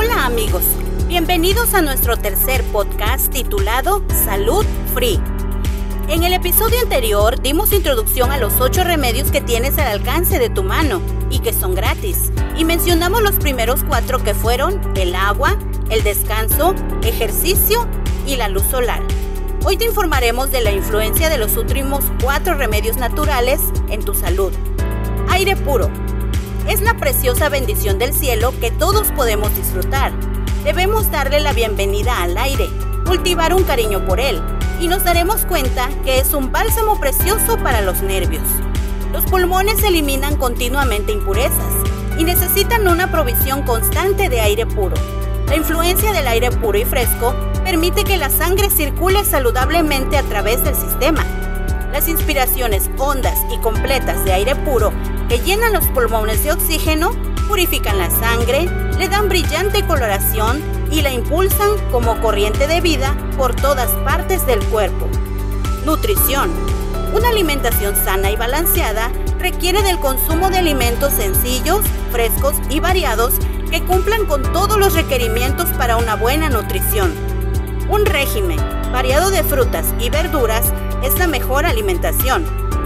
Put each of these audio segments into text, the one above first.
Hola amigos, bienvenidos a nuestro tercer podcast titulado Salud Free. En el episodio anterior dimos introducción a los ocho remedios que tienes al alcance de tu mano y que son gratis. Y mencionamos los primeros cuatro que fueron el agua, el descanso, ejercicio y la luz solar. Hoy te informaremos de la influencia de los últimos cuatro remedios naturales en tu salud. Aire puro. Es la preciosa bendición del cielo que todos podemos disfrutar. Debemos darle la bienvenida al aire, cultivar un cariño por él, y nos daremos cuenta que es un bálsamo precioso para los nervios. Los pulmones eliminan continuamente impurezas y necesitan una provisión constante de aire puro. La influencia del aire puro y fresco permite que la sangre circule saludablemente a través del sistema. Las inspiraciones hondas y completas de aire puro que llenan los pulmones de oxígeno purifican la sangre, le dan brillante coloración y la impulsan como corriente de vida por todas partes del cuerpo. Nutrición. Una alimentación sana y balanceada requiere del consumo de alimentos sencillos, frescos y variados que cumplan con todos los requerimientos para una buena nutrición. Un régimen variado de frutas y verduras es la mejor alimentación.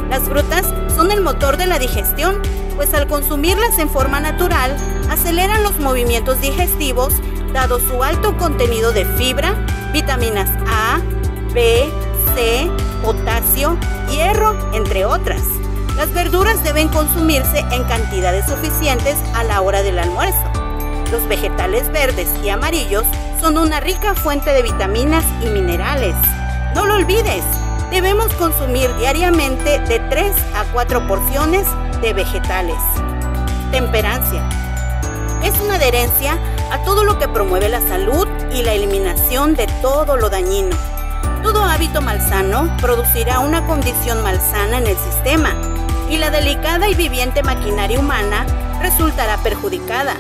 Las frutas son el motor de la digestión, pues al consumirlas en forma natural, aceleran los movimientos digestivos dado su alto contenido de fibra, vitaminas A, B, C, potasio, hierro, entre otras. Las verduras deben consumirse en cantidades suficientes a la hora del almuerzo. Los vegetales verdes y amarillos son una rica fuente de vitaminas y minerales. No lo olvides, debemos consumir diariamente de 3 a 4 porciones de vegetales. Temperancia. Es una adherencia a todo lo que promueve la salud y la eliminación de todo lo dañino. Todo hábito malsano producirá una condición malsana en el sistema y la delicada y viviente maquinaria humana resultará perjudicada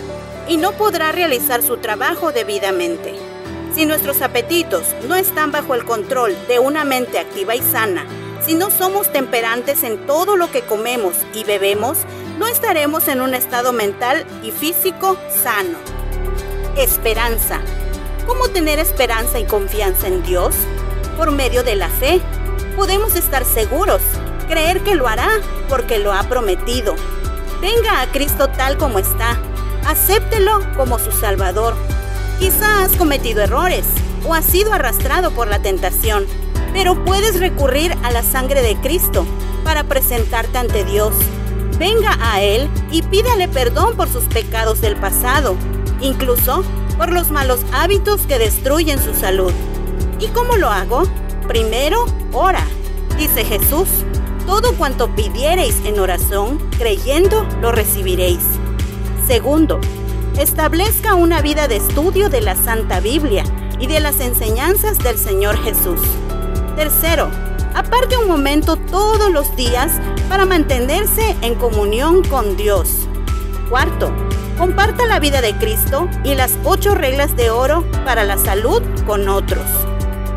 y no podrá realizar su trabajo debidamente. Si nuestros apetitos no están bajo el control de una mente activa y sana, si no somos temperantes en todo lo que comemos y bebemos, no estaremos en un estado mental y físico sano. Esperanza. ¿Cómo tener esperanza y confianza en Dios? Por medio de la fe. Podemos estar seguros, creer que lo hará porque lo ha prometido. Venga a Cristo tal como está acéptelo como su Salvador. Quizá has cometido errores o has sido arrastrado por la tentación, pero puedes recurrir a la sangre de Cristo para presentarte ante Dios. Venga a Él y pídale perdón por sus pecados del pasado, incluso por los malos hábitos que destruyen su salud. ¿Y cómo lo hago? Primero, ora. Dice Jesús, todo cuanto pidiereis en oración, creyendo, lo recibiréis. Segundo, establezca una vida de estudio de la Santa Biblia y de las enseñanzas del Señor Jesús. Tercero, aparte un momento todos los días para mantenerse en comunión con Dios. Cuarto, comparta la vida de Cristo y las ocho reglas de oro para la salud con otros.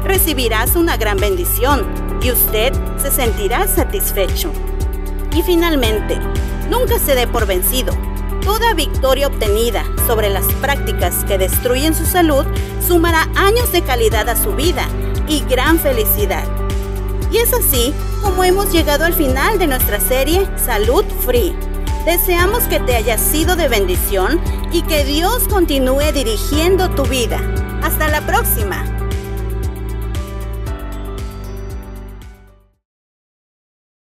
Recibirás una gran bendición y usted se sentirá satisfecho. Y finalmente, nunca se dé por vencido Toda victoria obtenida sobre las prácticas que destruyen su salud sumará años de calidad a su vida y gran felicidad. Y es así como hemos llegado al final de nuestra serie Salud Free. Deseamos que te haya sido de bendición y que Dios continúe dirigiendo tu vida. Hasta la próxima.